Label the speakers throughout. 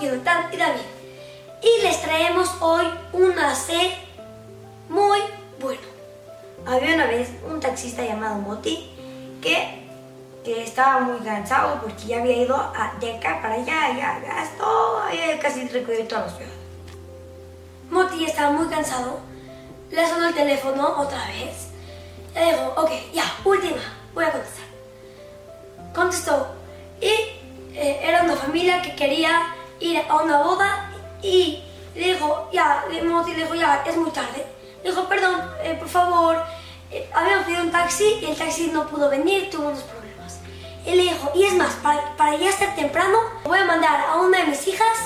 Speaker 1: Y David. Y les traemos hoy una C muy bueno. Había una vez un taxista llamado Moti que, que estaba muy cansado porque ya había ido a- de acá para allá, ya gastó, había casi recorrido toda la ciudad. Moti estaba muy cansado, le sonó el teléfono otra vez. Le dijo, ok, ya, última, voy a contestar. A una boda y le dijo, ya, le- le dijo, ya, es muy tarde. Le dijo, perdón, eh, por favor, eh, habíamos pedido un taxi y el taxi no pudo venir, tuvo unos problemas. Y le dijo, y es más, para, para ya estar temprano, voy a mandar a una de mis hijas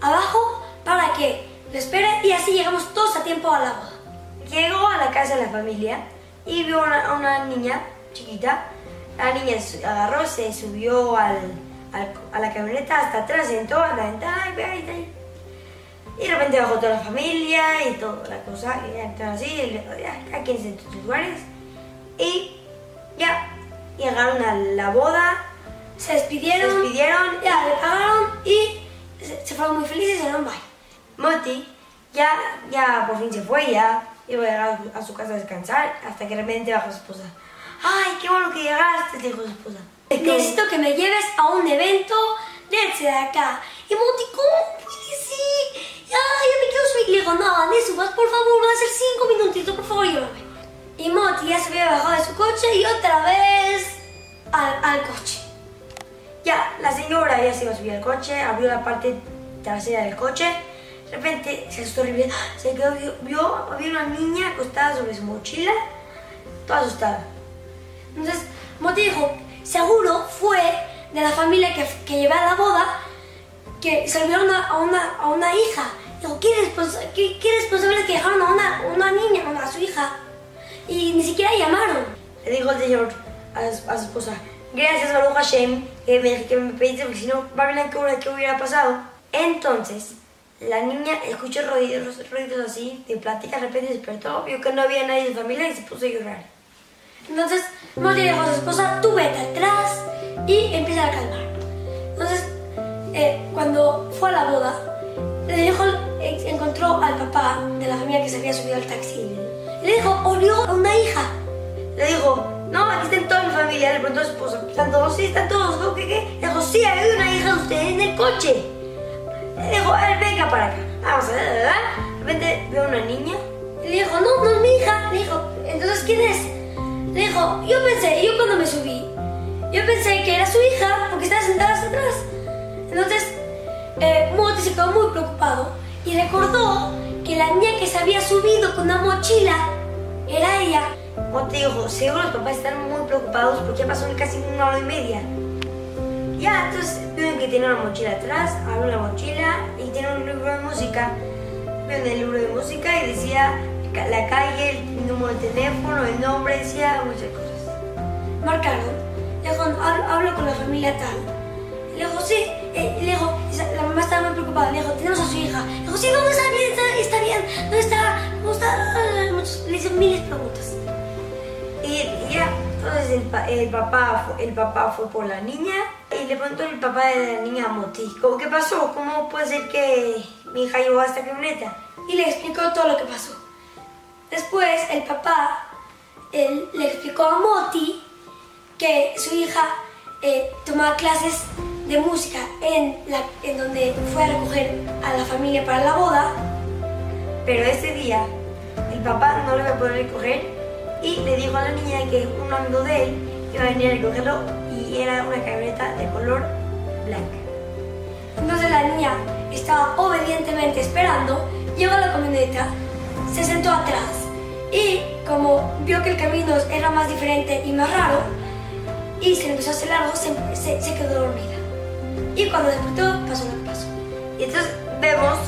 Speaker 1: abajo para que lo espere y así llegamos todos a tiempo a la boda. Llegó a la casa de la familia y vio a una, una niña chiquita. La niña agarró, se subió al- a la camioneta hasta atrás, sentó en la ventana y, de repente bajó toda la familia y toda la cosa, y ya estaban así, y cada quien sus lugares. Y ya llegaron a la boda, se despidieron, se despidieron, ya le pagaron y se, se fueron muy felices y se bye. Moti ya, ya por fin se fue, ya iba a llegar a su- a su casa a descansar, hasta que de repente bajó su esposa. ¡Ay, qué bueno que llegaste! dijo su esposa. Necesito que me lleves a un evento de ese de acá. Y Moti, ¿cómo puede ser? Ya, ya me quiero subir. Le digo, no, ni subas, por favor, van a ser cinco minutitos, por favor, llévame. Y Moti ya se había bajado de su coche y otra vez al, al coche. Ya, la señora ya se iba a subir al coche, abrió la parte trasera del coche. De repente se asustó horrible. Se quedó, vio, vio, había una niña acostada sobre su mochila, toda asustada. Entonces, Moti dijo, seguro fue de la familia que, que llevé a la boda que se olvidaron a, una, a una hija. Dijo, ¿qué, responsa- qué, qué responsable es que dejaron a una, una niña, a su hija? Y ni siquiera llamaron. Le dijo el señor a, su- a su esposa, gracias Baruch Hashem que me, que me pediste porque si no, Babylon, ¿qué, hubiera- pasado? Entonces, la niña escuchó ruidos, ruidos así de plática, de repente despertó, vio que no había nadie de familia y se puso a llorar. Entonces, Moti le dijo a su esposa, tú vete atrás y empieza a calmar. Entonces, eh, cuando fue a la boda, le dijo, encontró al papá de la familia que se había subido al taxi. Le dijo, olió a una hija. Le dijo, no, aquí están toda mi familia. Le preguntó a su esposa, ¿están todos? Sí, están todos. ¿no? ¿Qué, qué? Le dijo, sí, hay una hija de ustedes en el coche. Le dijo, a ver, venga para acá. Vamos a ver, ¿verdad? De repente veo una niña. Le dijo, no, no es mi hija. Le dijo, entonces, ¿quién es? Dijo, yo pensé, yo cuando me subí, yo pensé que era su hija porque estaba sentada hasta atrás. Entonces, eh, Moti se quedó muy preocupado y recordó que la niña que se había subido con una mochila era ella. Moti dijo, seguro los papás están muy preocupados porque ya pasó casi una hora y media. Ya, entonces vieron que tiene una mochila atrás, abrió la mochila y tiene un libro de música. Vieron el libro de música y decía la calle, el número de teléfono, el nombre, decía muchas cosas. Marcaron, le dijo, hablo, con la familia tal. Le dijo, sí, eh, le dijo, la mamá estaba muy preocupada, le dijo, tenemos a su hija. Le dijo, sí, ¿dónde está bien? Está, está bien, ¿dónde está? ¿Cómo está? Muchos- Le hizo miles de preguntas. Y, ya, entonces el, el papá, el papá fue por la niña y le preguntó el papá de la niña a Moti, ¿cómo qué pasó? ¿Cómo puede ser que mi hija llegó a esta camioneta? Y le explicó todo lo que pasó. Después el papá le explicó a Moti que su hija eh, tomaba clases de música en, la, en donde fue a recoger a la familia para la boda. Pero ese día el papá no le iba a poder recoger y le dijo a la niña que un amigo de él iba a venir a recogerlo y era una camioneta de color blanca. Entonces la niña estaba obedientemente esperando, llegó a la camioneta, se sentó atrás y como vio que el camino era más diferente y más raro y se le empezó a hacer largo, se, se- se quedó dormida. Y cuando despertó pasó lo que pasó. Y entonces vemos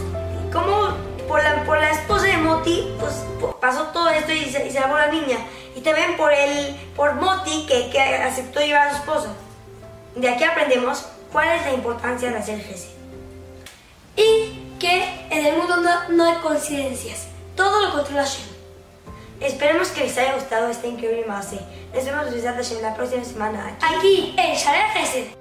Speaker 1: cómo por la, por la esposa de Moti pues, pasó todo esto y se, y la niña. Y también por, el, por Moti que, que aceptó llevar a su esposa. De aquí aprendemos cuál es la importancia de hacer Gesed. Y que en el mundo no, no hay coincidencias. Todo lo controla Hashem. Esperemos que les haya gustado este increíble mase. Nos vemos en la próxima semana
Speaker 2: aquí en Share